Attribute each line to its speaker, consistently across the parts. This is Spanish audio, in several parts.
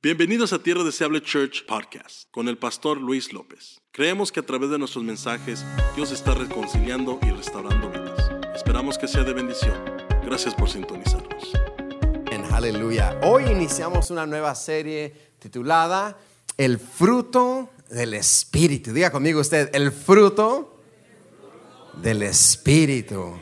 Speaker 1: Bienvenidos a Tierra Deseable Church Podcast con el pastor Luis López. Creemos que a través de nuestros mensajes Dios está reconciliando y restaurando vidas. Esperamos que sea de bendición. Gracias por sintonizarnos.
Speaker 2: En aleluya. Hoy iniciamos una nueva serie titulada El fruto del Espíritu. Diga conmigo usted, el fruto del Espíritu.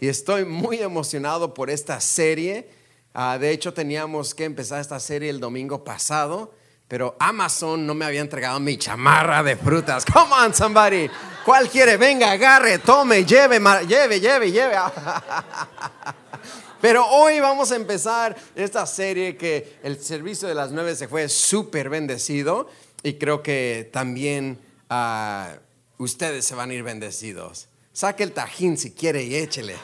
Speaker 2: Y estoy muy emocionado por esta serie Ah, de hecho, teníamos que empezar esta serie el domingo pasado, pero Amazon no me había entregado mi chamarra de frutas. Come on, somebody. ¿Cuál quiere? Venga, agarre, tome, lleve, lleve, lleve, lleve. Pero hoy vamos a empezar esta serie que el servicio de las nueve se fue súper bendecido y creo que también ah, ustedes se van a ir bendecidos. Saque el tajín si quiere y échele.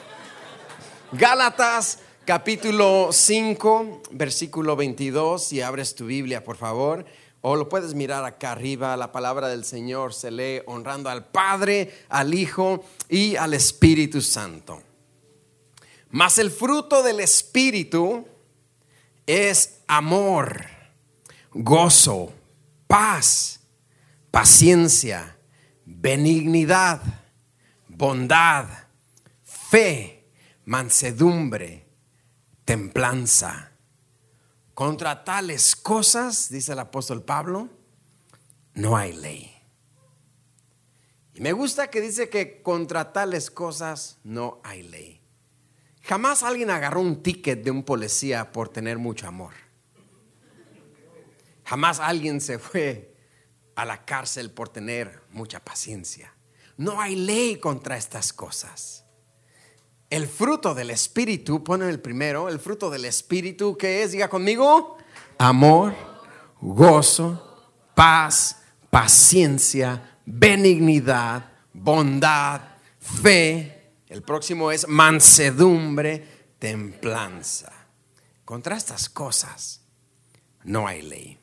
Speaker 2: Gálatas capítulo 5, versículo 22, si abres tu Biblia, por favor, o lo puedes mirar acá arriba, la palabra del Señor se lee honrando al Padre, al Hijo y al Espíritu Santo. Mas el fruto del Espíritu es amor, gozo, paz, paciencia, benignidad, bondad, fe, mansedumbre templanza. Contra tales cosas, dice el apóstol Pablo, no hay ley. Y me gusta que dice que contra tales cosas no hay ley. Jamás alguien agarró un ticket de un policía por tener mucho amor. Jamás alguien se fue a la cárcel por tener mucha paciencia. No hay ley contra estas cosas. El fruto del Espíritu, pone el primero, el fruto del Espíritu, que es? Diga conmigo, amor, gozo, paz, paciencia, benignidad, bondad, fe. El próximo es mansedumbre, templanza. Contra estas cosas no hay ley.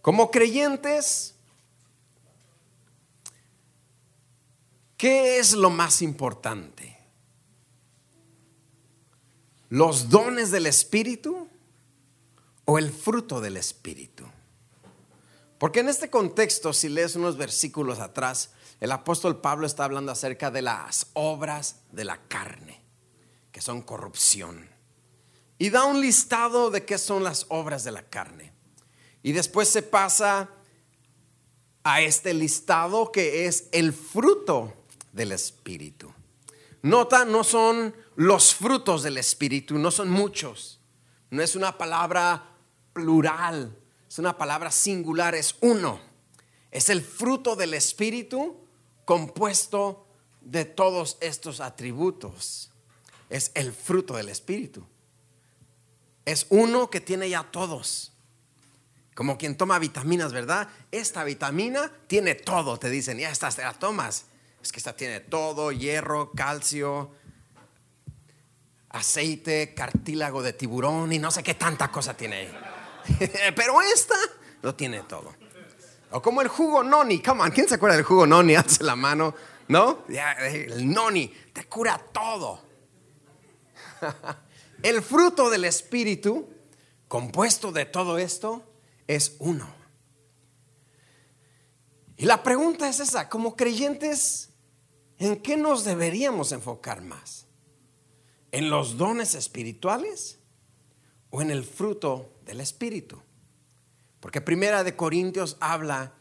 Speaker 2: Como creyentes, ¿qué es lo más importante? Los dones del Espíritu o el fruto del Espíritu. Porque en este contexto, si lees unos versículos atrás, el apóstol Pablo está hablando acerca de las obras de la carne, que son corrupción. Y da un listado de qué son las obras de la carne. Y después se pasa a este listado que es el fruto del Espíritu. Nota, no son los frutos del Espíritu, no son muchos. No es una palabra plural, es una palabra singular, es uno. Es el fruto del Espíritu compuesto de todos estos atributos. Es el fruto del Espíritu. Es uno que tiene ya todos. Como quien toma vitaminas, ¿verdad? Esta vitamina tiene todo, te dicen, ya estas te la tomas es que esta tiene todo, hierro, calcio, aceite, cartílago de tiburón y no sé qué tanta cosa tiene ahí. Pero esta lo tiene todo. O como el jugo noni, come on, ¿quién se acuerda del jugo noni? Hace la mano, ¿no? El noni te cura todo. El fruto del Espíritu, compuesto de todo esto, es uno. Y la pregunta es esa, como creyentes, ¿en qué nos deberíamos enfocar más? ¿En los dones espirituales o en el fruto del Espíritu? Porque Primera de Corintios habla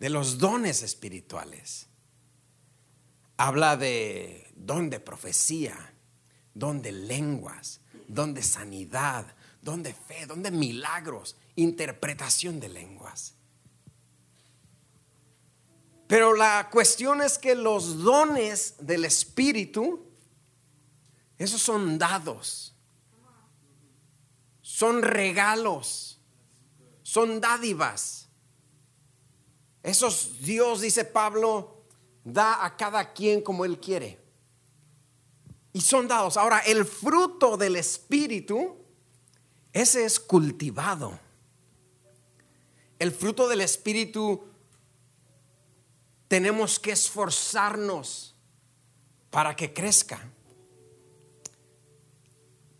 Speaker 2: de los dones espirituales. Habla de don de profecía, don de lenguas, don de sanidad, don de fe, don de milagros, interpretación de lenguas. Pero la cuestión es que los dones del Espíritu, esos son dados, son regalos, son dádivas. Esos Dios, dice Pablo, da a cada quien como Él quiere. Y son dados. Ahora, el fruto del Espíritu, ese es cultivado. El fruto del Espíritu tenemos que esforzarnos para que crezca.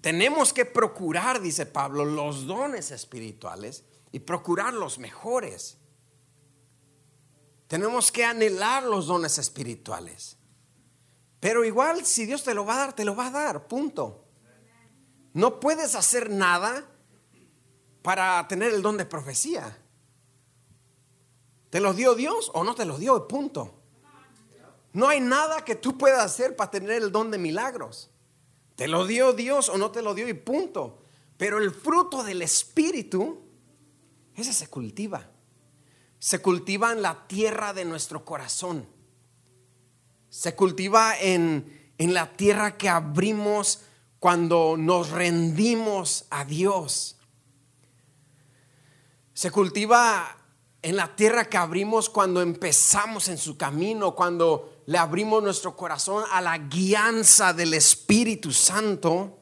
Speaker 2: Tenemos que procurar, dice Pablo, los dones espirituales y procurar los mejores. Tenemos que anhelar los dones espirituales. Pero igual, si Dios te lo va a dar, te lo va a dar, punto. No puedes hacer nada para tener el don de profecía. ¿Te lo dio Dios o no te lo dio? Punto. No hay nada que tú puedas hacer para tener el don de milagros. Te lo dio Dios o no te lo dio y punto. Pero el fruto del Espíritu, ese se cultiva. Se cultiva en la tierra de nuestro corazón. Se cultiva en, en la tierra que abrimos cuando nos rendimos a Dios. Se cultiva en la tierra que abrimos cuando empezamos en su camino, cuando le abrimos nuestro corazón a la guianza del Espíritu Santo,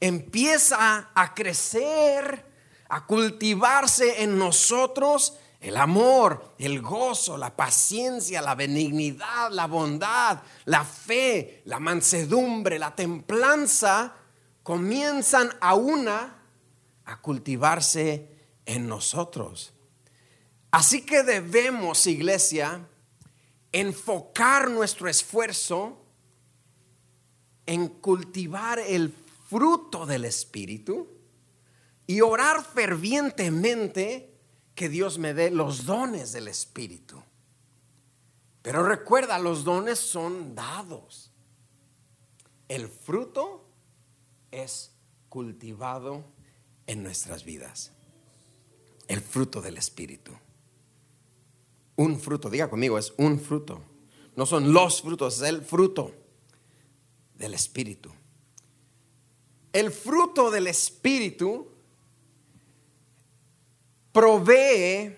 Speaker 2: empieza a crecer, a cultivarse en nosotros el amor, el gozo, la paciencia, la benignidad, la bondad, la fe, la mansedumbre, la templanza, comienzan a una a cultivarse en nosotros. Así que debemos, iglesia, enfocar nuestro esfuerzo en cultivar el fruto del Espíritu y orar fervientemente que Dios me dé los dones del Espíritu. Pero recuerda, los dones son dados. El fruto es cultivado en nuestras vidas. El fruto del Espíritu un fruto. Diga conmigo, es un fruto. No son los frutos, es el fruto del Espíritu. El fruto del Espíritu provee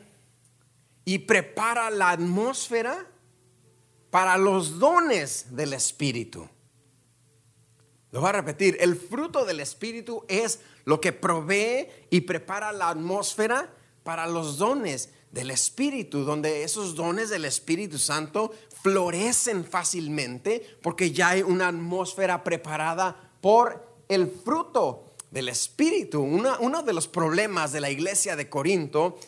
Speaker 2: y prepara la atmósfera para los dones del Espíritu. Lo voy a repetir, el fruto del Espíritu es lo que provee y prepara la atmósfera para los dones del Espíritu, donde esos dones del Espíritu Santo florecen fácilmente porque ya hay una atmósfera preparada por el fruto del Espíritu. uno de los problemas de la iglesia de Corinto,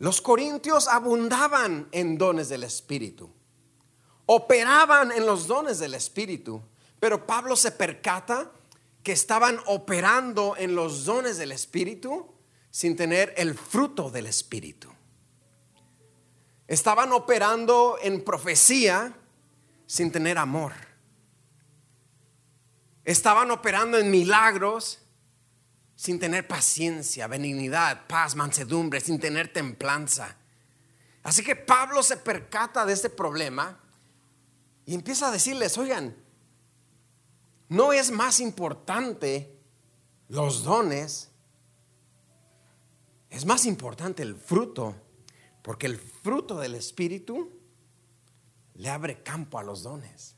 Speaker 2: los corintios abundaban en dones del Espíritu, operaban en los dones del Espíritu, pero Pablo se percata que estaban operando en los dones del Espíritu sin tener el fruto del Espíritu. Estaban operando en profecía sin tener amor. Estaban operando en milagros sin tener paciencia, benignidad, paz, mansedumbre, sin tener templanza. Así que Pablo se percata de este problema y empieza a decirles, oigan, no es más importante los dones, es más importante el fruto porque el fruto del Espíritu le abre campo a los dones.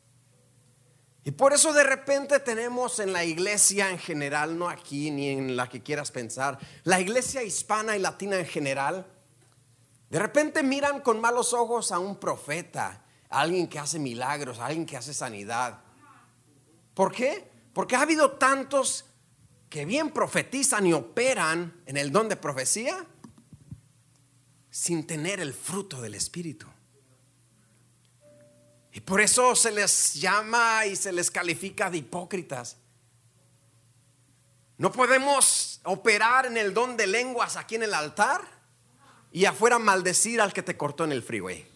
Speaker 2: Y por eso de repente tenemos en la iglesia en general, no aquí ni en la que quieras pensar, la iglesia hispana y latina en general, de repente miran con malos ojos a un profeta, a alguien que hace milagros, a alguien que hace sanidad. ¿Por qué? Porque ha habido tantos que bien profetizan y operan en el don de profecía sin tener el fruto del Espíritu. Y por eso se les llama y se les califica de hipócritas. No podemos operar en el don de lenguas aquí en el altar y afuera maldecir al que te cortó en el freeway.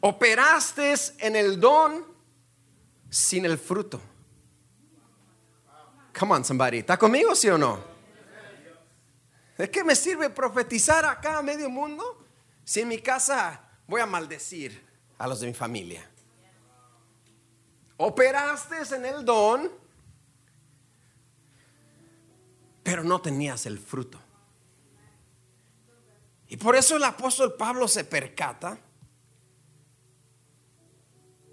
Speaker 2: Operaste en el don sin el fruto. Come on, somebody. ¿Está conmigo, sí o no? ¿De qué me sirve profetizar acá a medio mundo si en mi casa voy a maldecir a los de mi familia? Operaste en el don, pero no tenías el fruto. Y por eso el apóstol Pablo se percata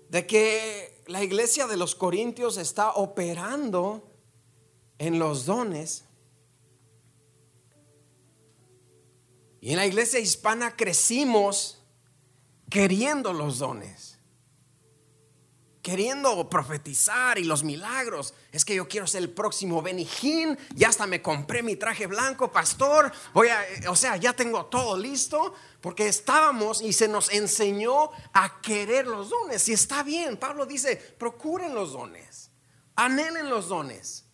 Speaker 2: de que la iglesia de los Corintios está operando en los dones, Y en la iglesia hispana crecimos queriendo los dones, queriendo profetizar y los milagros. Es que yo quiero ser el próximo Benijín. Ya hasta me compré mi traje blanco, pastor. Voy a, o sea, ya tengo todo listo. Porque estábamos y se nos enseñó a querer los dones. Y está bien. Pablo dice, procuren los dones. Anhelen los dones.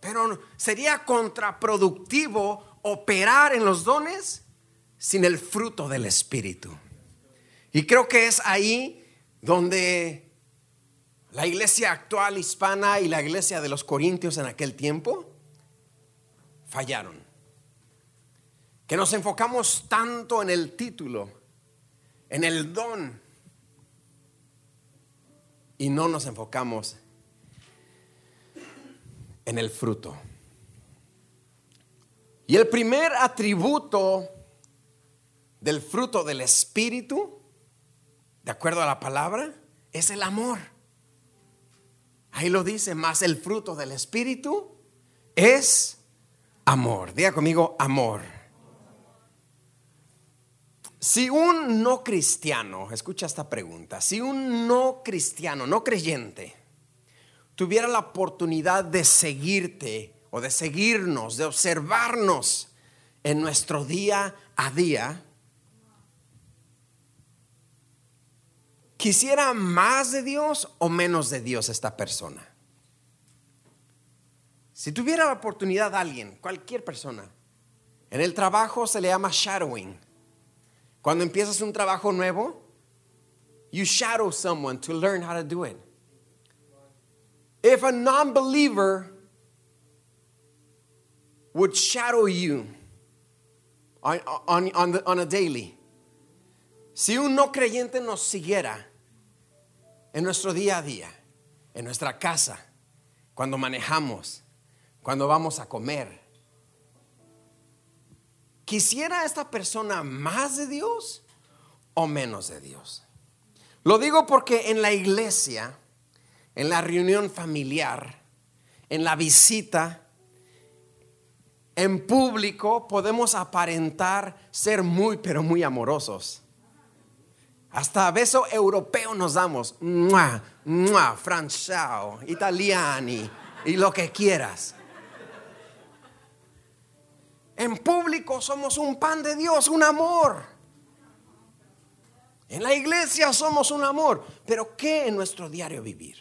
Speaker 2: Pero sería contraproductivo operar en los dones sin el fruto del Espíritu. Y creo que es ahí donde la iglesia actual hispana y la iglesia de los corintios en aquel tiempo fallaron. Que nos enfocamos tanto en el título, en el don, y no nos enfocamos en el fruto. Y el primer atributo del fruto del Espíritu, de acuerdo a la palabra, es el amor. Ahí lo dice, más el fruto del Espíritu es amor. Diga conmigo, amor. Si un no cristiano, escucha esta pregunta, si un no cristiano, no creyente, tuviera la oportunidad de seguirte o de seguirnos, de observarnos en nuestro día a día, ¿Quisiera más de Dios o menos de Dios esta persona? Si tuviera la oportunidad alguien, cualquier persona, en el trabajo se le llama shadowing. Cuando empiezas un trabajo nuevo, you shadow someone to learn how to do it. If a non-believer would shadow you on, on, the, a daily, si un no creyente nos siguiera, en nuestro día a día, en nuestra casa, cuando manejamos, cuando vamos a comer. ¿Quisiera esta persona más de Dios o menos de Dios? Lo digo porque en la iglesia, en la reunión familiar, en la visita, en público podemos aparentar ser muy, pero muy amorosos. Hasta beso europeo nos damos. Mua, mua, franchao, italiani y lo que quieras. En público somos un pan de Dios, un amor. En la iglesia somos un amor. Pero ¿qué en nuestro diario vivir?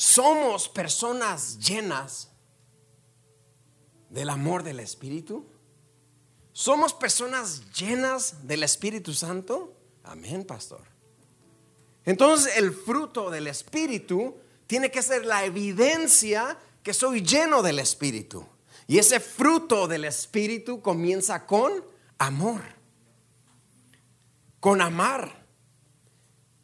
Speaker 2: Somos personas llenas del amor del Espíritu. ¿Somos personas llenas del Espíritu Santo? Amén, pastor. Entonces el fruto del Espíritu tiene que ser la evidencia que soy lleno del Espíritu. Y ese fruto del Espíritu comienza con amor. Con amar.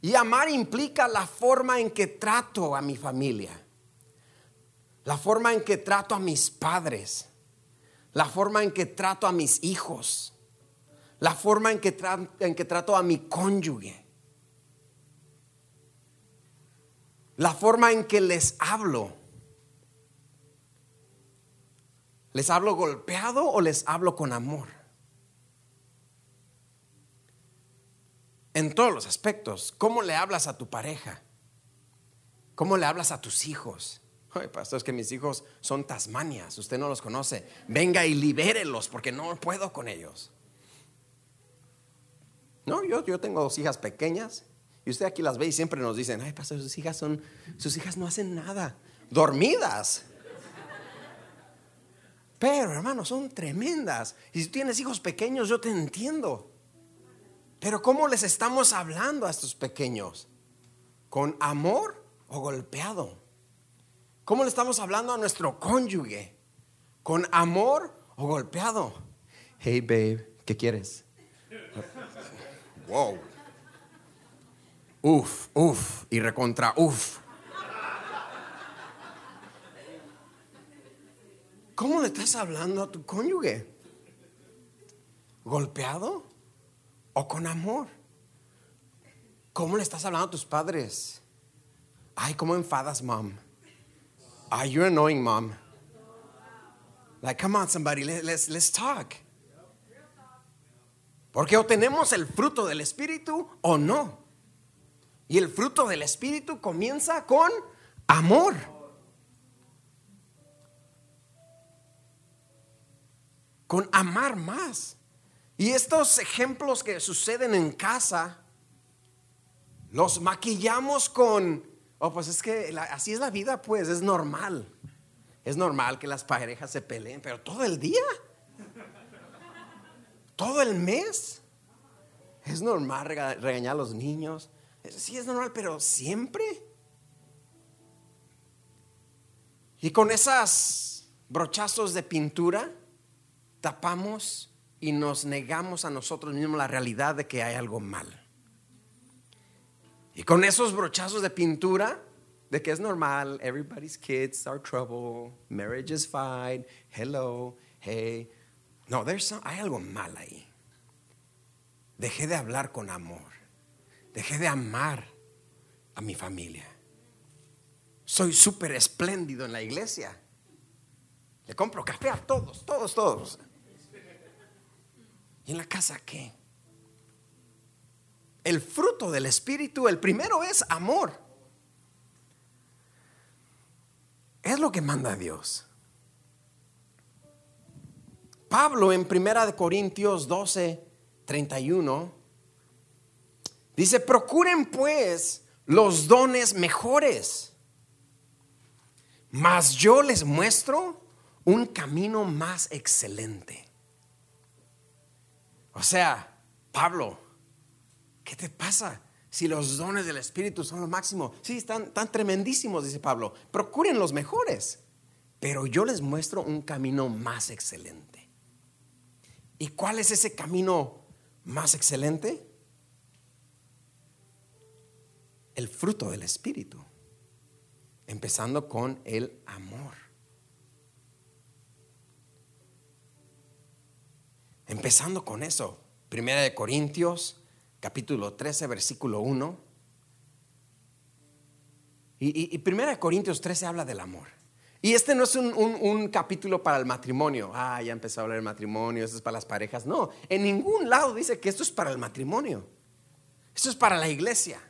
Speaker 2: Y amar implica la forma en que trato a mi familia. La forma en que trato a mis padres la forma en que trato a mis hijos, la forma en que, en que trato a mi cónyuge, la forma en que les hablo. ¿Les hablo golpeado o les hablo con amor? En todos los aspectos. ¿Cómo le hablas a tu pareja? ¿Cómo le hablas a tus hijos? Ay, pastor, es que mis hijos son Tasmanias, usted no los conoce. Venga y libérelos porque no puedo con ellos. No, yo, yo tengo dos hijas pequeñas y usted aquí las ve y siempre nos dicen, ay, pastor, sus hijas son, sus hijas no hacen nada, dormidas. Pero, hermano, son tremendas. Y si tienes hijos pequeños, yo te entiendo. Pero ¿cómo les estamos hablando a estos pequeños? ¿Con amor o golpeado? ¿Cómo le estamos hablando a nuestro cónyuge? ¿Con amor o golpeado? Hey, babe, ¿qué quieres? Wow. Uf, uf, y recontra uf. ¿Cómo le estás hablando a tu cónyuge? ¿Golpeado o con amor? ¿Cómo le estás hablando a tus padres? Ay, ¿cómo enfadas, mom? Ah, you're annoying, mom. Like, come on, somebody, let's, let's talk. Porque o tenemos el fruto del Espíritu o no. Y el fruto del Espíritu comienza con amor. Con amar más. Y estos ejemplos que suceden en casa, los maquillamos con, oh, pues es que así es la vida, pues es normal. Es normal que las parejas se peleen, pero todo el día, todo el mes, es normal regañar a los niños. Sí, es normal, pero siempre. Y con esas brochazos de pintura tapamos y nos negamos a nosotros mismos la realidad de que hay algo mal. Y con esos brochazos de pintura de que es normal, everybody's kids are trouble, marriage is fine, hello, hey. No, there's hay algo mal ahí. Dejé de hablar con amor. Dejé de amar a mi familia. Soy súper espléndido en la iglesia. Le compro café a todos, todos, todos. ¿Y en la casa qué? El fruto del Espíritu, el primero es amor. Es lo que manda Dios. Pablo en Primera de Corintios 12, 31 Dice, procuren pues los dones mejores, mas yo les muestro un camino más excelente. O sea, Pablo, ¿qué te pasa? Si los dones del Espíritu son lo máximo, sí, están tan tremendísimos, dice Pablo, procuren los mejores, pero yo les muestro un camino más excelente. ¿Y cuál es ese camino más excelente? el fruto del Espíritu, empezando con el amor. Empezando con eso, Primera de Corintios, capítulo 13, versículo 1. Y, Primera de Corintios 13 habla del amor. Y este no es un, un, capítulo para el matrimonio. Ah, ya empezó a hablar del matrimonio, esto es para las parejas. No, en ningún lado dice que esto es para el matrimonio. Esto es para la iglesia.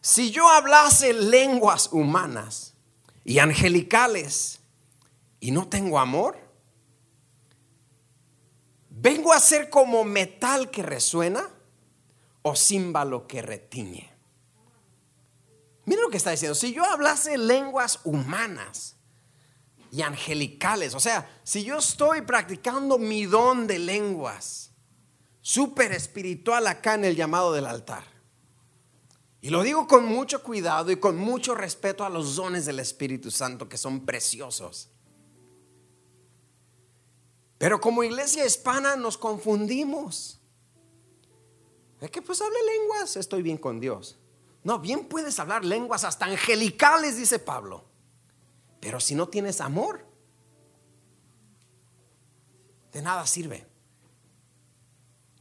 Speaker 2: Si yo hablase lenguas humanas y angelicales y no tengo amor, vengo a ser como metal que resuena o címbalo que retiñe. Mira lo que está diciendo. Si yo hablase lenguas humanas y angelicales, o sea, si yo estoy practicando mi don de lenguas, súper espiritual acá en el llamado del altar, y lo digo con mucho cuidado y con mucho respeto a los dones del Espíritu Santo que son preciosos. Pero como iglesia hispana nos confundimos. Es que pues hable lenguas, estoy bien con Dios. No, bien puedes hablar lenguas hasta angelicales, dice Pablo. Pero si no tienes amor, de nada sirve.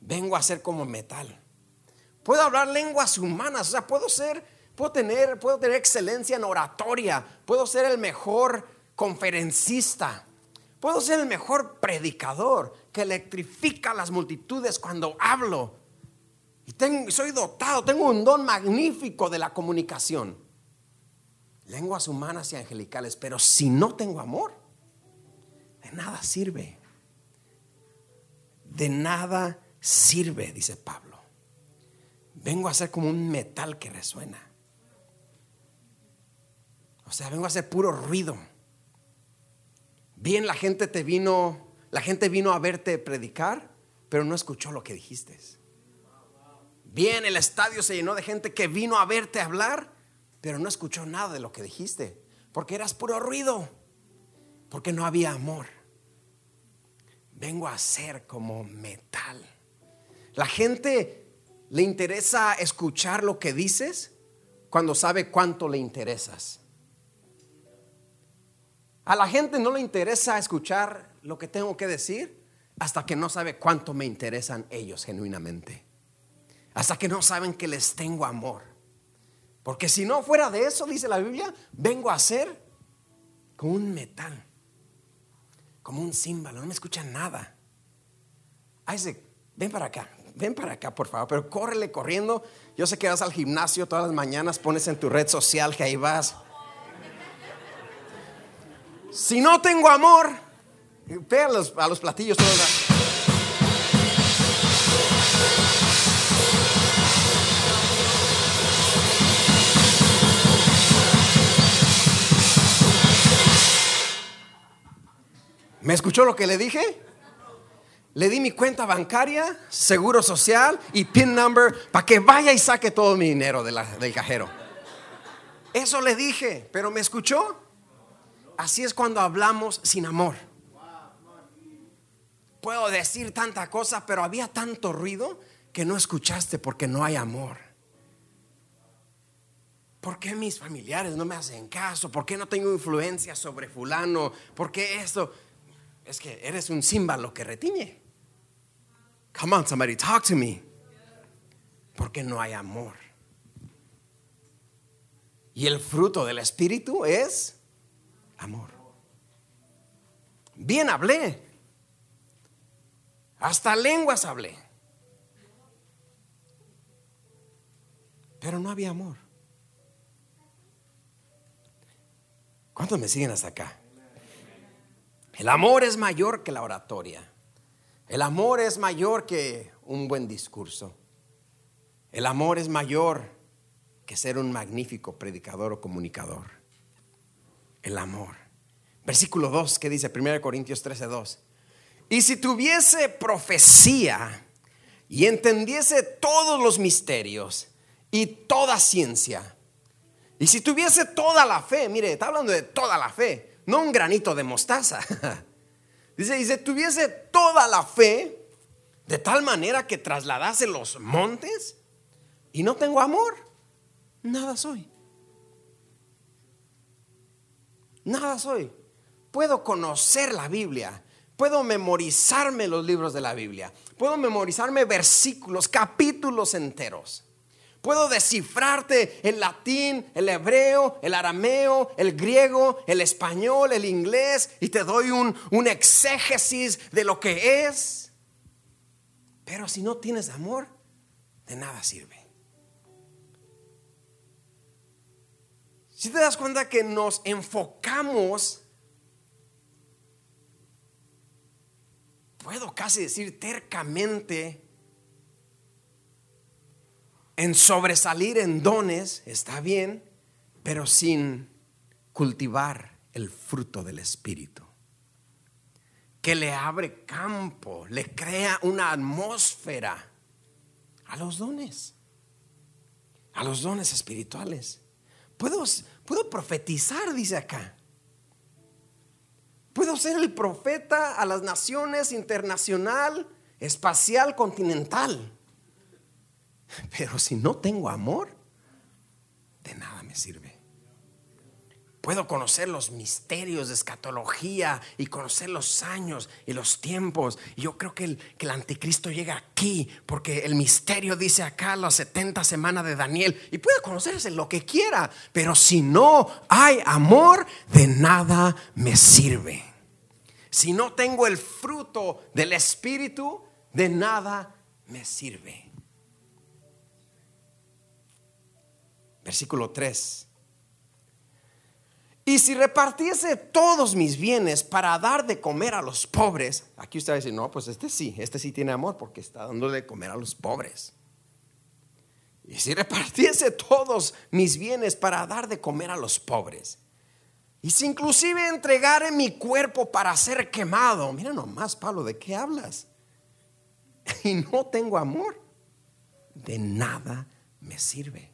Speaker 2: Vengo a ser como metal. Puedo hablar lenguas humanas, o sea, puedo ser, puedo tener, puedo tener excelencia en oratoria, puedo ser el mejor conferencista, puedo ser el mejor predicador que electrifica a las multitudes cuando hablo. Y soy dotado, tengo un don magnífico de la comunicación. Lenguas humanas y angelicales, pero si no tengo amor, de nada sirve. De nada sirve, dice Pablo. Vengo a ser como un metal que resuena. O sea, vengo a hacer puro ruido. Bien, la gente te vino, la gente vino a verte predicar, pero no escuchó lo que dijiste. Bien, el estadio se llenó de gente que vino a verte hablar, pero no escuchó nada de lo que dijiste, porque eras puro ruido, porque no había amor. Vengo a ser como metal. La gente ¿Le interesa escuchar lo que dices cuando sabe cuánto le interesas? A la gente no le interesa escuchar lo que tengo que decir hasta que no sabe cuánto me interesan ellos genuinamente. Hasta que no saben que les tengo amor. Porque si no fuera de eso, dice la Biblia, vengo a ser como un metal, como un címbalo, no me escuchan nada. Isaac, ven para acá, ven para acá, por favor, pero córrele corriendo. Yo sé que vas al gimnasio todas las mañanas, pones en tu red social que ahí vas. Si no tengo amor, ve a los, a los platillos todos. ¿Me escuchó lo que le dije? Le di mi cuenta bancaria, seguro social y PIN number para que vaya y saque todo mi dinero del cajero. Eso le dije, pero ¿me escuchó? Así es cuando hablamos sin amor. Puedo decir tanta cosa, pero había tanto ruido que no escuchaste porque no hay amor. ¿Por qué mis familiares no me hacen caso? ¿Por qué no tengo influencia sobre fulano? ¿Por qué esto? es que eres un símbolo que retiñe. Come on, somebody, talk to me. Porque no hay amor. Y el fruto del Espíritu es amor. Bien hablé. Hasta lenguas hablé. Pero no había amor. ¿Cuántos me siguen hasta acá? El amor es mayor que la oratoria. El amor es mayor que un buen discurso. El amor es mayor que ser un magnífico predicador o comunicador. El amor. Versículo 2 que dice 1 Corintios 13, 2. Y si tuviese profecía y entendiese todos los misterios y toda ciencia, y si tuviese toda la fe, mire, está hablando de toda la fe, no un granito de mostaza. Dice, y si tuviese toda la fe, de tal manera que trasladase los montes, y no tengo amor, nada soy. Nada soy. Puedo conocer la Biblia, puedo memorizarme los libros de la Biblia, puedo memorizarme versículos, capítulos enteros. Puedo descifrarte el latín, el hebreo, el arameo, el griego, el español, el inglés y te doy un, un exégesis de lo que es. Pero si no tienes amor, de nada sirve. Si te das cuenta que nos enfocamos, puedo casi decir tercamente, en sobresalir en dones, está bien, pero sin cultivar el fruto del Espíritu. Que le abre campo, le crea una atmósfera a los dones, a los dones espirituales. Puedo, puedo profetizar, dice acá. Puedo ser el profeta a las naciones internacional, espacial, continental. Pero si no tengo amor, de nada me sirve. Puedo conocer los misterios de escatología y conocer los años y los tiempos. Y yo creo que el, anticristo llega aquí porque el misterio dice acá las 70 semanas de Daniel. Y puede conocerse lo que quiera. Pero si no hay amor, de nada me sirve. Si no tengo el fruto del Espíritu, de nada me sirve. Versículo 3. Y si repartiese todos mis bienes para dar de comer a los pobres, aquí usted va a decir, no, pues este sí, este sí tiene amor porque está dándole de comer a los pobres. Y si repartiese todos mis bienes para dar de comer a los pobres, y si inclusive entregare mi cuerpo para ser quemado, mira nomás, Pablo, ¿de qué hablas? Y no tengo amor, de nada me sirve.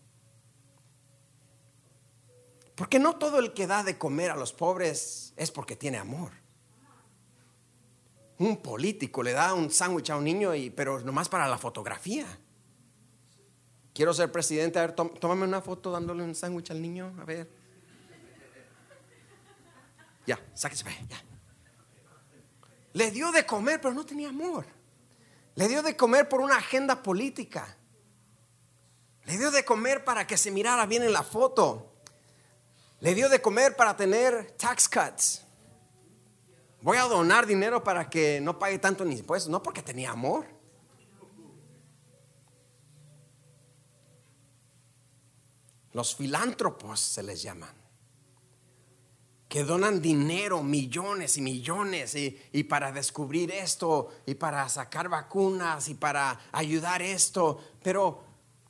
Speaker 2: Porque no todo el que da de comer a los pobres es porque tiene amor. Un político le da un sándwich a un niño, y, pero nomás para la fotografía. Quiero ser presidente, a ver, tómame una foto dándole un sándwich al niño, a ver. Ya, sáquese, ya. Le dio de comer, pero no tenía amor. Le dio de comer por una agenda política. Le dio de comer para que se mirara bien en la foto. Le dio de comer para tener tax cuts. Voy a donar dinero para que no pague tanto ni impuestos, no porque tenía amor. Los filántropos se les llaman que donan dinero, millones y millones, y, para descubrir esto, y para sacar vacunas, y para ayudar esto, pero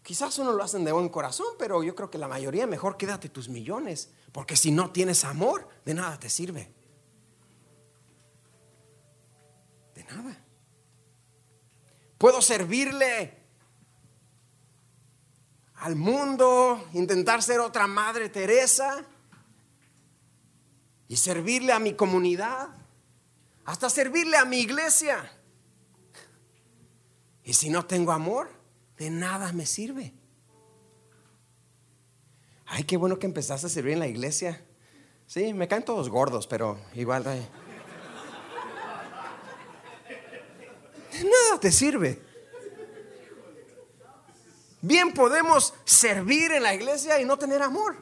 Speaker 2: quizás uno lo hacen de buen corazón, pero yo creo que la mayoría mejor quédate tus millones, porque si no tienes amor, de nada te sirve. De nada. Puedo servirle al mundo, intentar ser otra Madre Teresa y servirle a mi comunidad, hasta servirle a mi iglesia. Y si no tengo amor, de nada me sirve. Ay, qué bueno que empezaste a servir en la iglesia. Sí, me caen todos gordos, pero igual. De nada te sirve. Bien podemos servir en la iglesia y no tener amor.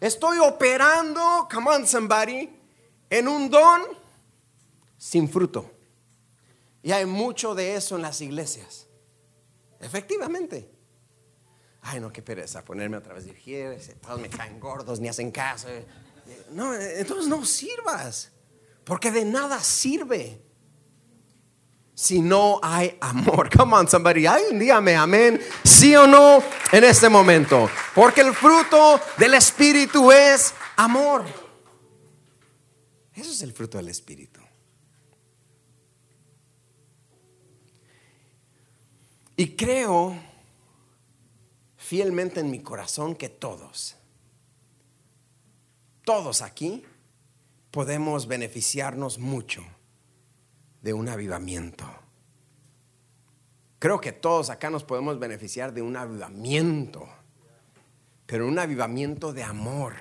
Speaker 2: Estoy operando, come on somebody, en un don sin fruto. Y hay mucho de eso en las iglesias. Efectivamente. Ay, no, qué pereza ponerme otra vez dirigir. Todos me caen gordos, ni hacen caso. No, entonces no sirvas. Porque de nada sirve si no hay amor. Come on, somebody. Ay, dígame amén. Sí o no en este momento. Porque el fruto del Espíritu es amor. Eso es el fruto del Espíritu. Y creo fielmente en mi corazón que todos, todos aquí podemos beneficiarnos mucho de un avivamiento. Creo que todos acá nos podemos beneficiar de un avivamiento, pero un avivamiento de amor.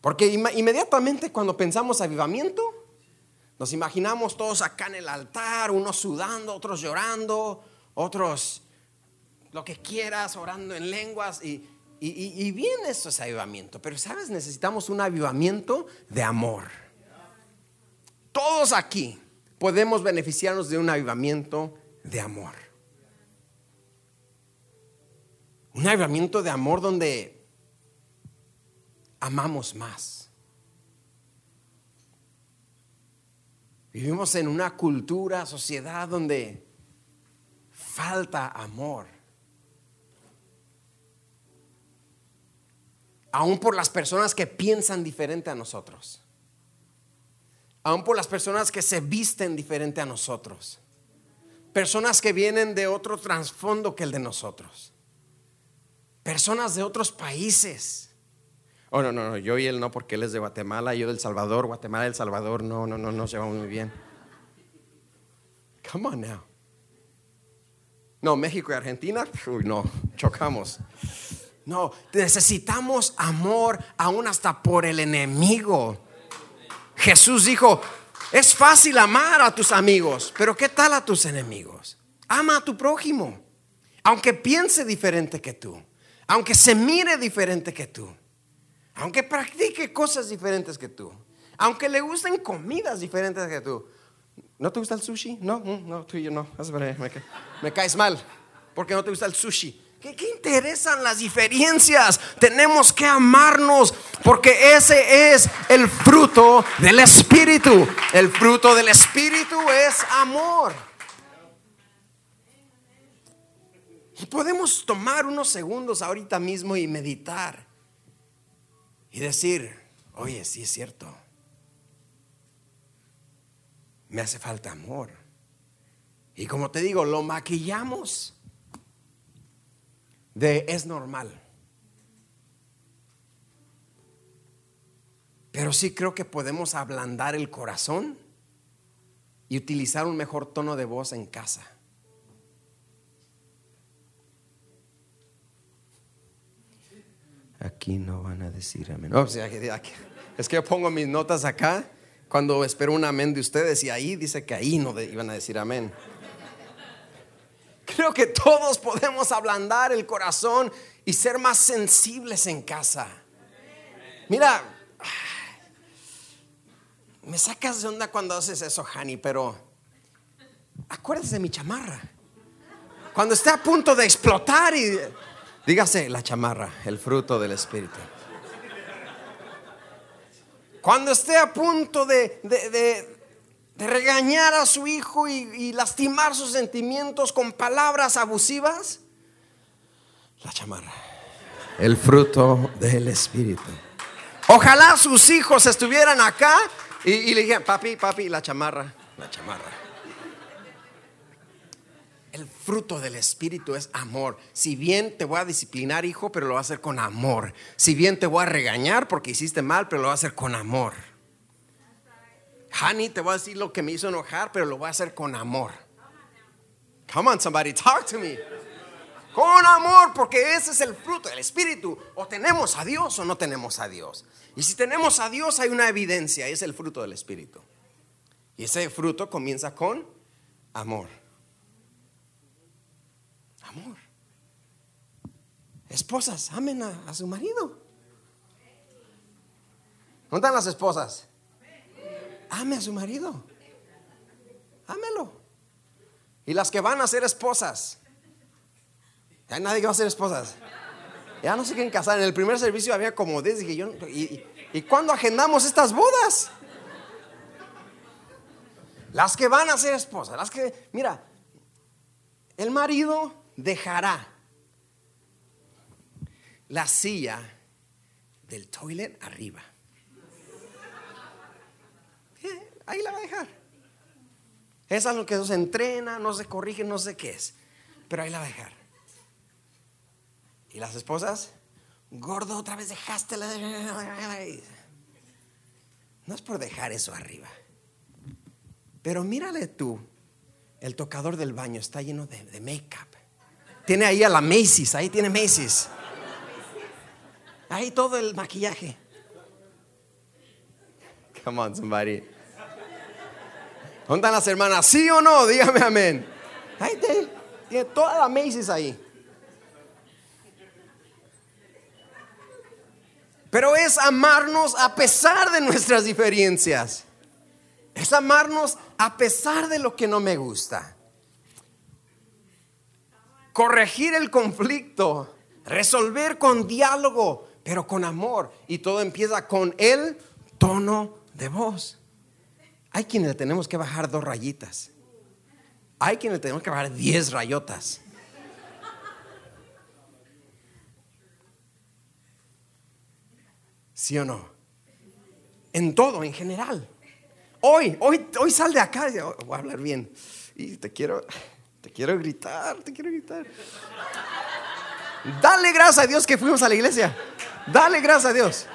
Speaker 2: Porque inmediatamente cuando pensamos avivamiento, nos imaginamos todos acá en el altar, unos sudando, otros llorando, otros lo que quieras, orando en lenguas. Y, y bien eso es avivamiento, pero sabes, necesitamos un avivamiento de amor. Todos aquí podemos beneficiarnos de un avivamiento de amor. Un avivamiento de amor donde amamos más. Vivimos en una cultura, sociedad donde falta amor. Aún por las personas que piensan diferente a nosotros aún por las personas que se visten diferente a nosotros, personas que vienen de otro trasfondo que el de nosotros, personas de otros países. Oh, no, no, no, yo y él no, porque él es de Guatemala, yo del Salvador, Guatemala, El Salvador, no, no, no, no se va muy bien. Come on now. No, México y Argentina, uy, no, chocamos. No, necesitamos amor aún hasta por el enemigo. Jesús dijo, es fácil amar a tus amigos, pero ¿qué tal a tus enemigos? Ama a tu prójimo, aunque piense diferente que tú, aunque se mire diferente que tú, aunque practique cosas diferentes que tú, aunque le gusten comidas diferentes que tú. ¿No te gusta el sushi? No, mm, no, tú y yo no. Me, me caes mal porque no te gusta el sushi. ¿Qué, interesan las diferencias? Tenemos que amarnos porque ese es el fruto del Espíritu. El fruto del Espíritu es amor. Y podemos tomar unos segundos ahorita mismo y meditar y decir, oye, sí es cierto. Me hace falta amor. Y como te digo, lo maquillamos de es normal. Pero sí creo que podemos ablandar el corazón y utilizar un mejor tono de voz en casa. Aquí no van a decir amén. es que yo pongo mis notas acá cuando espero un amén de ustedes y ahí dice que ahí no iban a decir amén. Creo que todos podemos ablandar el corazón y ser más sensibles en casa. Mira, me sacas de onda cuando haces eso, Hani, pero acuérdese de mi chamarra. Cuando esté a punto de explotar y Dígase la chamarra, el fruto del Espíritu. Cuando esté a punto de, regañar a su hijo y, lastimar sus sentimientos con palabras abusivas, la chamarra, el fruto del Espíritu. Ojalá sus hijos estuvieran acá y, y le dijeran, papi, papi, la chamarra, la chamarra. El fruto del Espíritu es amor. Si bien te voy a disciplinar, hijo, pero lo voy a hacer con amor. Si bien te voy a regañar porque hiciste mal, pero lo voy a hacer con amor. Honey, te voy a decir lo que me hizo enojar, pero lo voy a hacer con amor. Come on, somebody, talk to me. Con amor, porque ese es el fruto del Espíritu. O tenemos a Dios o no tenemos a Dios. Y si tenemos a Dios hay una evidencia, es el fruto del Espíritu. Y ese fruto comienza con amor. Amor. Esposas, amen a, su marido. ¿Dónde están las esposas? Ame a su marido. Ámelo. Y las que van a ser esposas. hay nadie que va a ser esposas. Ya no se quieren casar. En el primer servicio había como 10. Dije yo, ¿y, y cuándo agendamos estas bodas? Las que van a ser esposas. Las que, mira, el marido dejará la silla del toilet arriba. Eh, ahí la va a dejar. Es algo que no se entrena, no se corrige, no sé qué es. Pero ahí la va a dejar. ¿Y las esposas? Gordo, otra vez dejaste la... No es por dejar eso arriba. Pero mírale tú, el tocador del baño está lleno de, de make-up. Tiene ahí a la Macy's, ahí tiene Macy's. Ahí todo el maquillaje. Come on, somebody. ¿Dónde están las hermanas? ¿Sí o no? Dígame amén. Ahí tiene toda la Macy's ahí. Pero es amarnos a pesar de nuestras diferencias. Es amarnos a pesar de lo que no me gusta corregir el conflicto, resolver con diálogo, pero con amor. Y todo empieza con el tono de voz. Hay quienes le tenemos que bajar dos rayitas. Hay quienes le tenemos que bajar diez rayotas. ¿Sí o no? En todo, en general. Hoy, hoy, hoy sal de acá. Voy a hablar bien. Y te quiero, te quiero gritar, te quiero gritar. Dale gracias a Dios que fuimos a la iglesia. Dale gracias a Dios.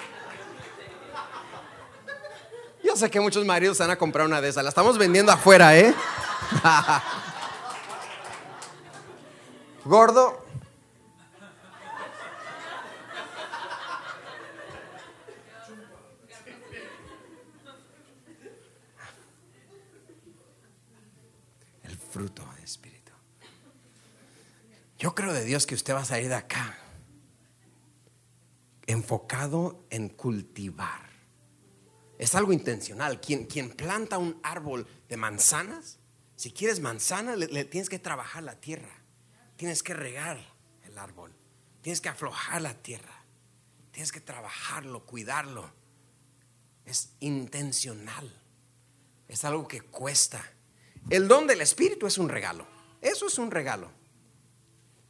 Speaker 2: Yo sé que muchos maridos van a comprar una de esas. La estamos vendiendo afuera, ¿eh? Gordo, fruto de Espíritu. Yo creo de Dios que usted va a salir de acá enfocado en cultivar. Es algo intencional. Quien, quien planta un árbol de manzanas, si quieres manzana, le, tienes que trabajar la tierra. Tienes que regar el árbol. Tienes que aflojar la tierra. Tienes que trabajarlo, cuidarlo. Es intencional. Es algo que cuesta. El don del Espíritu es un regalo. Eso es un regalo.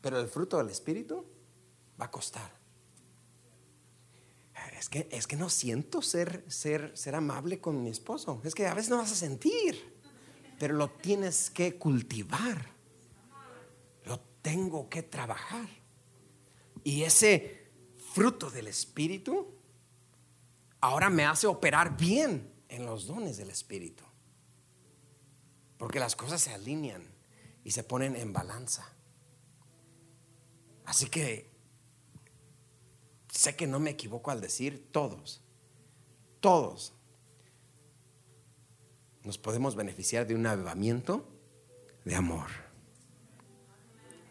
Speaker 2: Pero el fruto del Espíritu va a costar. Es que, es que no siento ser, ser, ser amable con mi esposo. Es que a veces no vas a sentir, pero lo tienes que cultivar. Lo tengo que trabajar. Y ese fruto del Espíritu ahora me hace operar bien en los dones del Espíritu. Porque las cosas se alinean y se ponen en balanza. Así que sé que no me equivoco al decir todos, todos nos podemos beneficiar de un avivamiento de amor.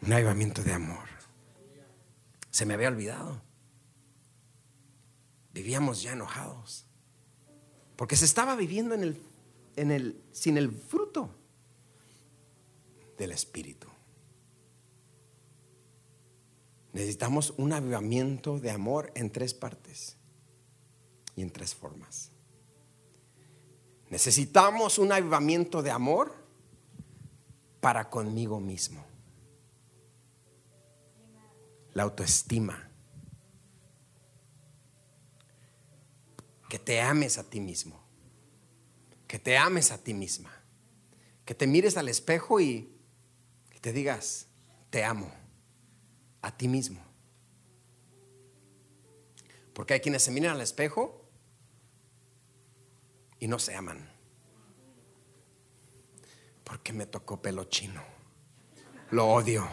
Speaker 2: Un avivamiento de amor. Se me había olvidado. Vivíamos ya enojados. Porque se estaba viviendo en el en el, sin el fruto del Espíritu. Necesitamos un avivamiento de amor en tres partes y en tres formas. Necesitamos un avivamiento de amor para conmigo mismo. La autoestima. Que te ames a ti mismo. Que te ames a ti misma. Que te mires al espejo y te digas, te amo a ti mismo. Porque hay quienes se miran al espejo y no se aman. Porque me tocó pelo chino. Lo odio.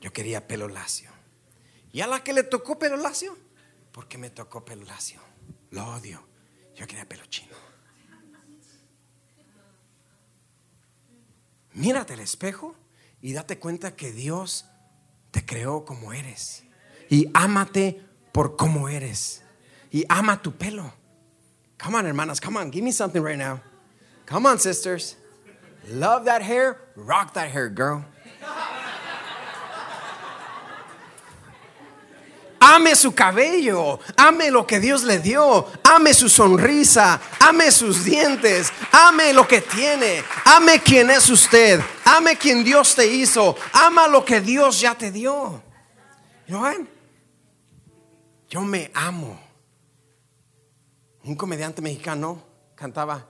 Speaker 2: Yo quería pelo lacio. Y a la que le tocó pelo lacio, porque me tocó pelo lacio. Lo odio. Yo quería pelo chino. Mírate al espejo y date cuenta que Dios te creó como eres. Y ámate por cómo eres. Y ama tu pelo. Come on, hermanas, come on, give me something right now. Come on, sisters. Love that hair, rock that hair, girl. Ame su cabello, ame lo que Dios le dio, ame su sonrisa, ame sus dientes, ame lo que tiene, ame quien es usted, ame quien Dios te hizo, ama lo que Dios ya te dio. Yo me amo. Un comediante mexicano cantaba,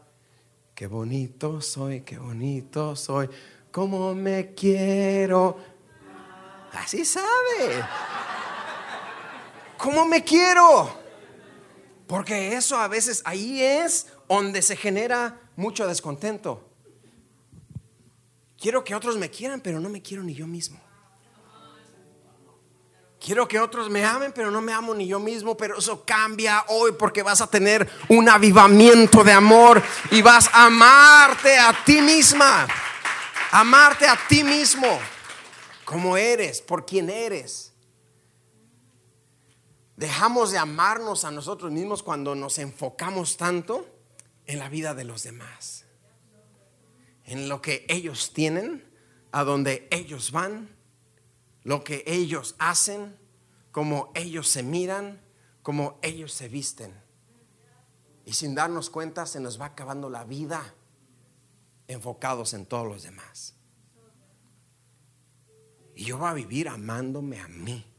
Speaker 2: qué bonito soy, qué bonito soy, cómo me quiero. Así sabe. ¿Cómo me quiero? Porque eso a veces ahí es donde se genera mucho descontento. Quiero que otros me quieran, pero no me quiero ni yo mismo. Quiero que otros me amen, pero no me amo ni yo mismo. Pero eso cambia hoy porque vas a tener un avivamiento de amor y vas a amarte a ti misma. Amarte a ti mismo como eres, por quien eres. Dejamos de amarnos a nosotros mismos cuando nos enfocamos tanto en la vida de los demás, en lo que ellos tienen, a donde ellos van, lo que ellos hacen, como ellos se miran, como ellos se visten. Y sin darnos cuenta se nos va acabando la vida enfocados en todos los demás. Y yo voy a vivir amándome a mí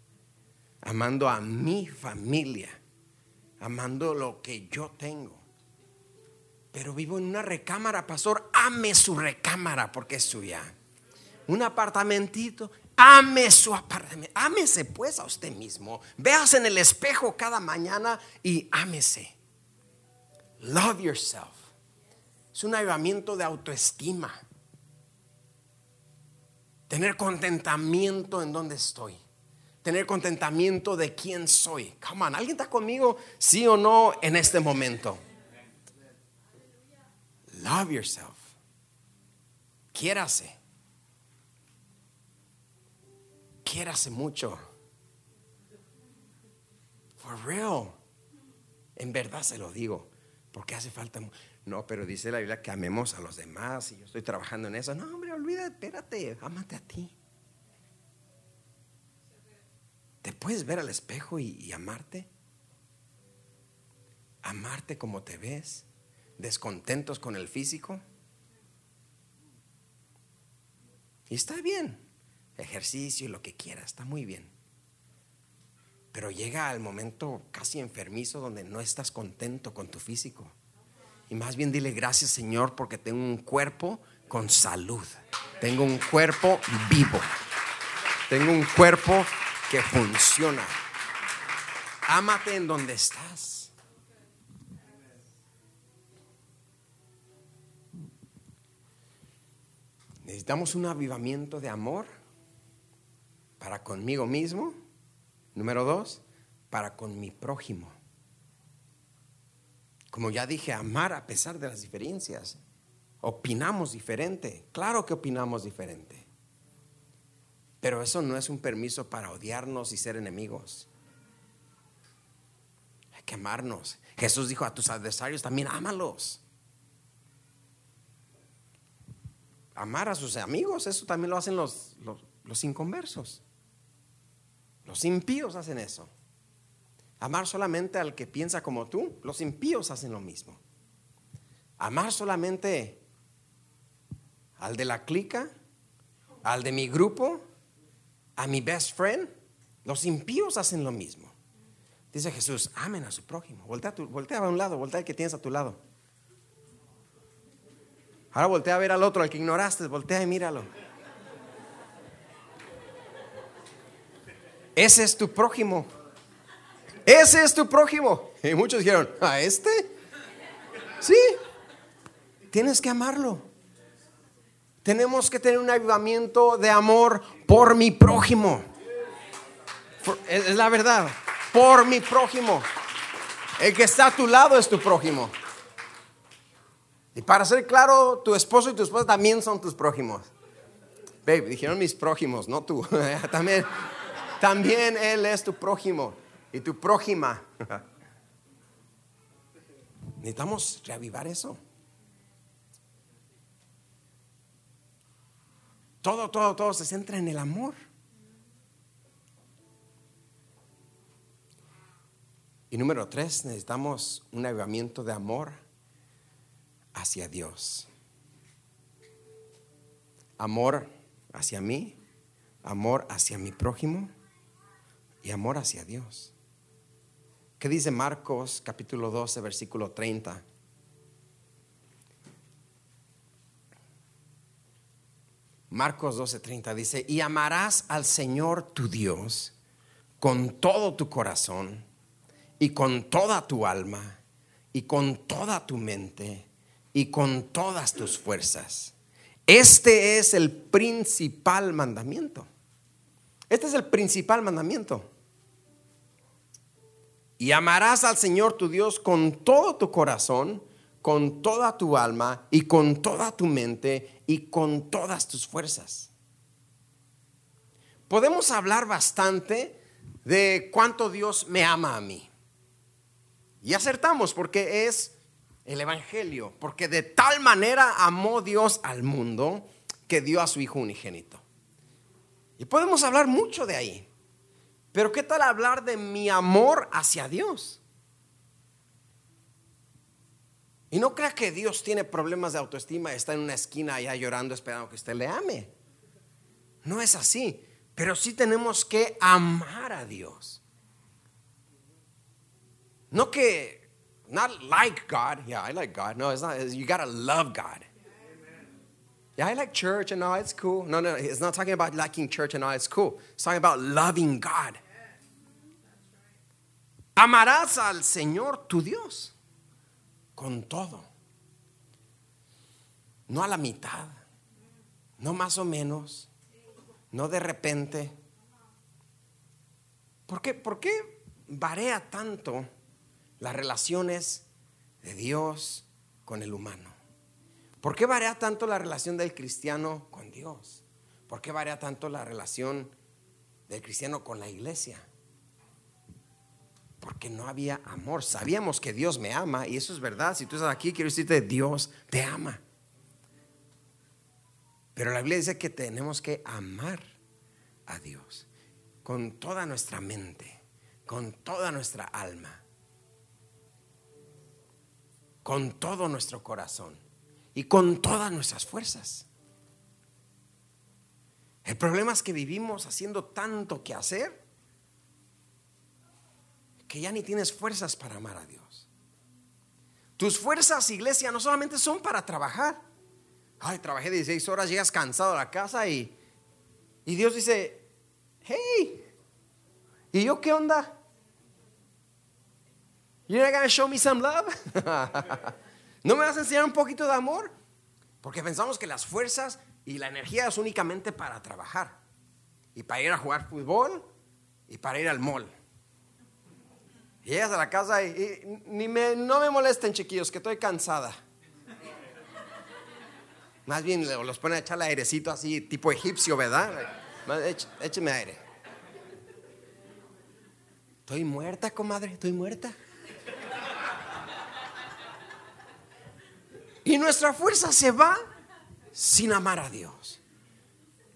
Speaker 2: amando a mi familia, amando lo que yo tengo. Pero vivo en una recámara, pastor, ame su recámara porque es suya. Un apartamentito, ame su apartamento. Ámese pues a usted mismo. Véase en el espejo cada mañana y ámese. Love yourself. Es un avivamiento de autoestima. Tener contentamiento en donde estoy tener contentamiento de quién soy. Come on, ¿alguien está conmigo? Sí o no en este momento. Love yourself. Quiérase. Quiérase mucho. For real. En verdad se lo digo. Porque hace falta. No, pero dice la Biblia que amemos a los demás y yo estoy trabajando en eso. No, hombre, olvídate, espérate, amate a ti. ¿Te puedes ver al espejo y, amarte? Amarte como te ves, descontentos con el físico. Y está bien, ejercicio y lo que quieras, está muy bien. Pero llega el momento casi enfermizo donde no estás contento con tu físico. Y más bien dile gracias Señor porque tengo un cuerpo con salud. Tengo un cuerpo vivo. Tengo un cuerpo que funciona. Ámate en donde estás. Necesitamos un avivamiento de amor para conmigo mismo. Número dos, para con mi prójimo. Como ya dije, amar a pesar de las diferencias. Opinamos diferente. Claro que opinamos diferente. Pero eso no es un permiso para odiarnos y ser enemigos. Hay que amarnos. Jesús dijo a tus adversarios también, ámalos. Amar a sus amigos, eso también lo hacen los, los, inconversos. Los impíos hacen eso. Amar solamente al que piensa como tú, los impíos hacen lo mismo. Amar solamente al de la clica, al de mi grupo, a mi best friend, los impíos hacen lo mismo. Dice Jesús, amen a su prójimo. Voltea, voltea a un lado, voltea al que tienes a tu lado. Ahora voltea a ver al otro, al que ignoraste, voltea y míralo. Ese es tu prójimo. Ese es tu prójimo. Y muchos dijeron, ¿a este? Sí. Tienes que amarlo. Tenemos que tener un avivamiento de amor por mi prójimo. Es la verdad. Por mi prójimo. El que está a tu lado es tu prójimo. Y para ser claro, tu esposo y tu esposa también son tus prójimos. Babe, dijeron mis prójimos, no tú. también, también él es tu prójimo y tu prójima. Necesitamos reavivar eso. Todo, todo, todo se centra en el amor. Y número tres, necesitamos un avivamiento de amor hacia Dios. Amor hacia mí, amor hacia mi prójimo y amor hacia Dios. ¿Qué dice Marcos capítulo 12, versículo 30? Marcos 12:30 dice, y amarás al Señor tu Dios con todo tu corazón y con toda tu alma y con toda tu mente y con todas tus fuerzas. Este es el principal mandamiento. Este es el principal mandamiento. Y amarás al Señor tu Dios con todo tu corazón, con toda tu alma y con toda tu mente y con todas tus fuerzas. Podemos hablar bastante de cuánto Dios me ama a mí. Y acertamos porque es el Evangelio, porque de tal manera amó Dios al mundo que dio a su Hijo unigénito. Y podemos hablar mucho de ahí. Pero ¿qué tal hablar de mi amor hacia Dios? Y no crea que Dios tiene problemas de autoestima está en una esquina allá llorando esperando que usted le ame. No es así. Pero sí tenemos que amar a Dios. No que not like God. Yeah, I like God. No, it's not. You gotta love God. Yeah, I like church and all. It's cool. No, no, it's not talking about liking church and all. It's cool. It's talking about loving God. Amarás al Señor tu Dios con todo. No a la mitad. No más o menos. No de repente. ¿Por qué, por qué varía tanto? las relaciones de Dios con el humano. ¿Por qué varía tanto la relación del cristiano con Dios? ¿Por qué varía tanto la relación del cristiano con la iglesia? Porque no había amor. Sabíamos que Dios me ama y eso es verdad. Si tú estás aquí, quiero decirte, Dios te ama. Pero la Biblia dice que tenemos que amar a Dios con toda nuestra mente, con toda nuestra alma con todo nuestro corazón y con todas nuestras fuerzas. El problema es que vivimos haciendo tanto que hacer que ya ni tienes fuerzas para amar a Dios. Tus fuerzas, iglesia, no solamente son para trabajar. Ay, trabajé 16 horas, llegas cansado a la casa y, y Dios dice, hey, ¿y yo qué onda? You're not gonna show me some love. ¿No me vas a enseñar un poquito de amor? Porque pensamos que las fuerzas y la energía es únicamente para trabajar. Y para ir a jugar fútbol y para ir al mall. Llegas a la casa y, ni me, no me molesten, chiquillos, que estoy cansada. Más bien los pone a echar el airecito así, tipo egipcio, ¿verdad? Écheme aire. Estoy muerta, comadre, estoy muerta. Y nuestra fuerza se va sin amar a Dios.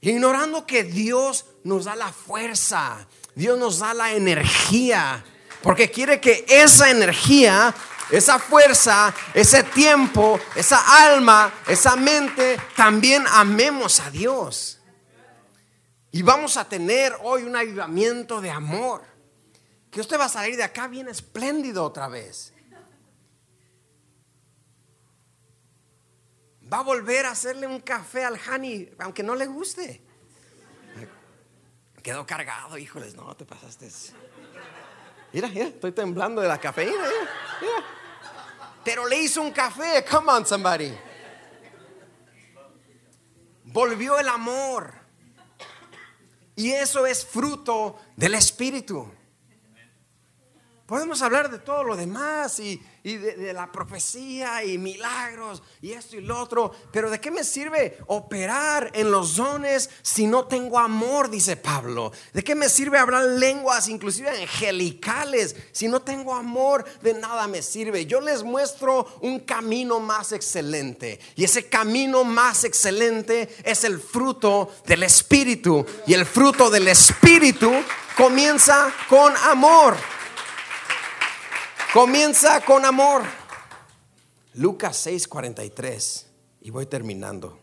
Speaker 2: Ignorando que Dios nos da la fuerza Dios nos da la energía porque quiere que esa energía, esa fuerza, ese tiempo, esa alma, esa mente, también amemos a Dios. Y vamos a tener hoy un avivamiento de amor. Que usted va a salir de acá bien espléndido otra vez. Va a volver a hacerle un café al Hani, aunque no le guste. Quedó cargado, híjoles, no, te pasaste. Mira, mira, estoy temblando de la cafeína. Pero le hizo un café. Come on, somebody. Volvió el amor. Y eso es fruto del Espíritu. Podemos hablar de todo lo demás y, de, la profecía y milagros y esto y lo otro, pero ¿de qué me sirve operar en los dones si no tengo amor? Dice Pablo. ¿De qué me sirve hablar lenguas, inclusive angelicales, si no tengo amor? De nada me sirve. Yo les muestro un camino más excelente y ese camino más excelente es el fruto del Espíritu y el fruto del Espíritu comienza con amor. Comienza con amor. Lucas 6:43. Y voy terminando.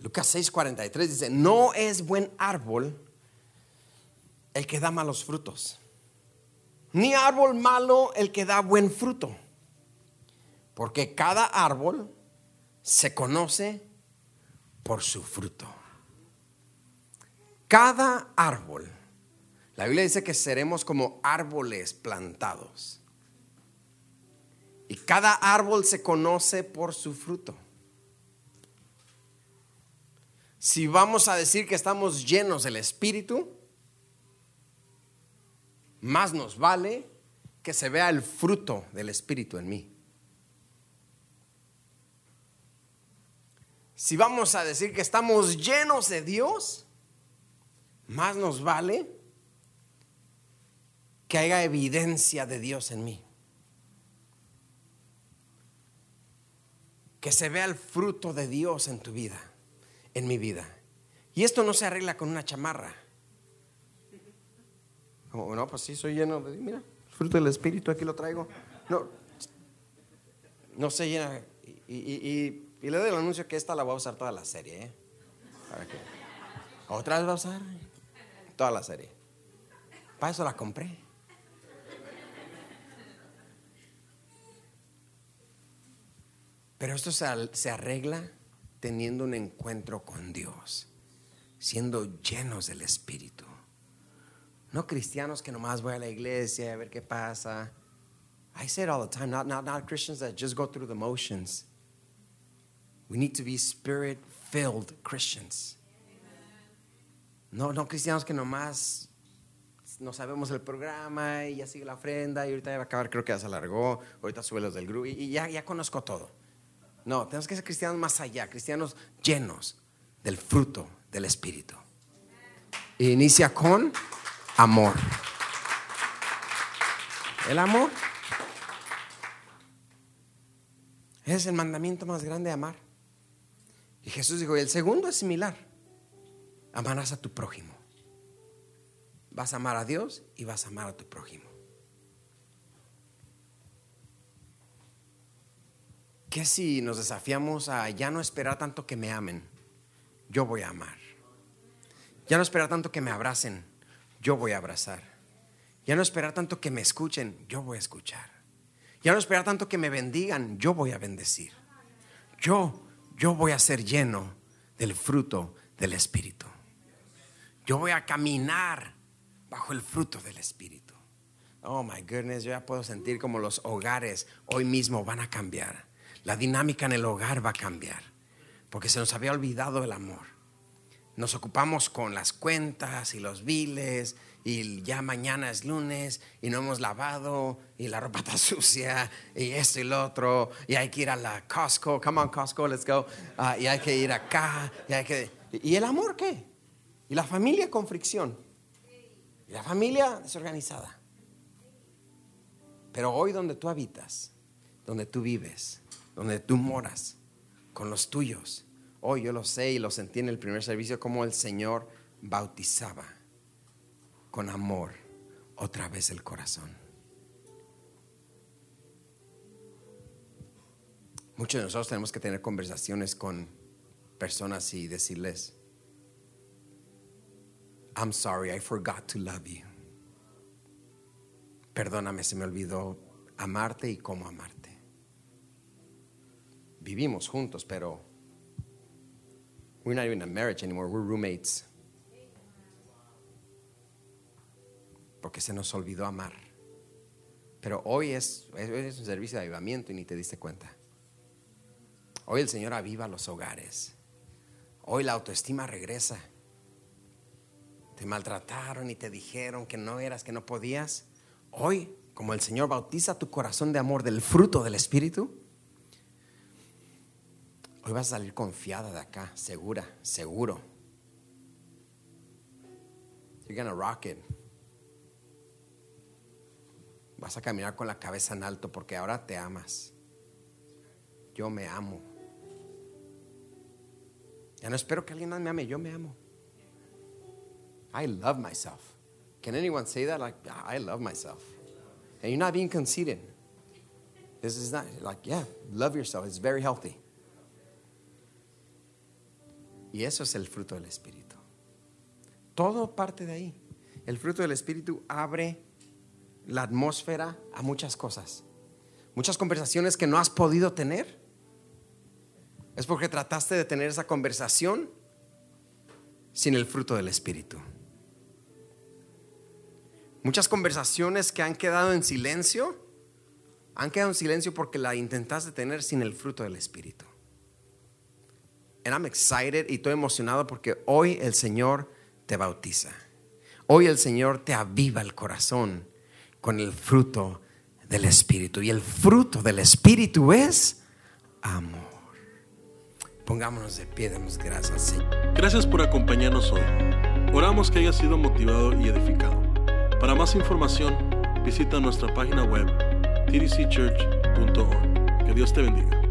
Speaker 2: Lucas 6:43 dice, no es buen árbol el que da malos frutos, ni árbol malo el que da buen fruto, porque cada árbol se conoce por su fruto. Cada árbol, la Biblia dice que seremos como árboles plantados. Y cada árbol se conoce por su fruto. Si vamos a decir que estamos llenos del Espíritu, más nos vale que se vea el fruto del Espíritu en mí. Si vamos a decir que estamos llenos de Dios, más nos vale que haya evidencia de Dios en mí. Que se vea el fruto de Dios en tu vida, en mi vida. Y esto no se arregla con una chamarra. Como, no, pues sí, soy lleno de, mira, fruto del Espíritu, aquí lo traigo. No, no se llena. Y, le doy el anuncio que esta la voy a usar toda la serie. ¿eh? ¿Para ¿Otra vez va a usar? Toda la serie. Para eso la compré. Pero esto se arregla teniendo un encuentro con Dios, siendo llenos del Espíritu. No cristianos que nomás voy a la iglesia a ver qué pasa. I say it all the time, not, not, not Christians that just go through the motions. We need to be spirit filled Christians. No, no cristianos que nomás no sabemos el programa y ya sigue la ofrenda y ahorita ya va a acabar, creo que ya se alargó, ahorita sube los del grupo y, ya, ya conozco todo. No, tenemos que ser cristianos más allá, cristianos llenos del fruto del Espíritu. inicia con amor. El amor es el mandamiento más grande de amar. Y Jesús dijo, y el segundo es similar amarás a tu prójimo. Vas a amar a Dios y vas a amar a tu prójimo. ¿Qué si nos desafiamos a ya no esperar tanto que me amen? Yo voy a amar. Ya no esperar tanto que me abracen. Yo voy a abrazar. Ya no esperar tanto que me escuchen. Yo voy a escuchar. Ya no esperar tanto que me bendigan. Yo voy a bendecir. Yo, yo voy a ser lleno del fruto del Espíritu. Yo voy a caminar bajo el fruto del Espíritu. Oh my goodness, yo ya puedo sentir como los hogares hoy mismo van a cambiar. La dinámica en el hogar va a cambiar. Porque se nos había olvidado el amor. Nos ocupamos con las cuentas y los biles y ya mañana es lunes y no hemos lavado y la ropa está sucia y esto y lo otro y hay que ir a la Costco, come on Costco, let's go, ah, y hay que ir acá y hay que... ¿Y el amor qué? Y la familia con fricción. Y la familia desorganizada. Pero hoy donde tú habitas, donde tú vives, donde tú moras, con los tuyos, Hoy yo lo sé y lo sentí en el primer servicio como el Señor bautizaba con amor otra vez el corazón. Muchos de nosotros tenemos que tener conversaciones con personas y decirles, I'm sorry, I forgot to love you. Perdóname, se me olvidó amarte y cómo amarte. Vivimos juntos, pero we're not even a marriage anymore, we're roommates. Porque se nos olvidó amar. Pero hoy es, es un servicio de avivamiento y ni te diste cuenta. Hoy el Señor aviva los hogares. Hoy la autoestima regresa. Te maltrataron y te dijeron que no eras, que no podías. Hoy, como el Señor bautiza tu corazón de amor del fruto del Espíritu, hoy vas a salir confiada de acá, segura, seguro. You're gonna rock it. Vas a caminar con la cabeza en alto porque ahora te amas. Yo me amo. Ya no espero que alguien más me ame, yo me amo. I love myself. Can anyone say that? Like, I love myself. And you're not being conceited. This is not like, yeah, love yourself. It's very healthy. Y eso es el fruto del Espíritu. Todo parte de ahí. El fruto del Espíritu abre la atmósfera a muchas cosas. Muchas conversaciones que no has podido tener. Es porque trataste de tener esa conversación sin el fruto del Espíritu. Muchas conversaciones que han quedado en silencio, han quedado en silencio porque la intentaste tener sin el fruto del Espíritu. And I'm excited y estoy emocionado porque hoy el Señor te bautiza. Hoy el Señor te aviva el corazón con el fruto del Espíritu. Y el fruto del Espíritu es amor. Pongámonos de pie, demos gracias, Señor.
Speaker 1: Gracias por acompañarnos hoy. Oramos que haya sido motivado y edificado. Para más información, visita nuestra página web tdcchurch.org. Que Dios te bendiga.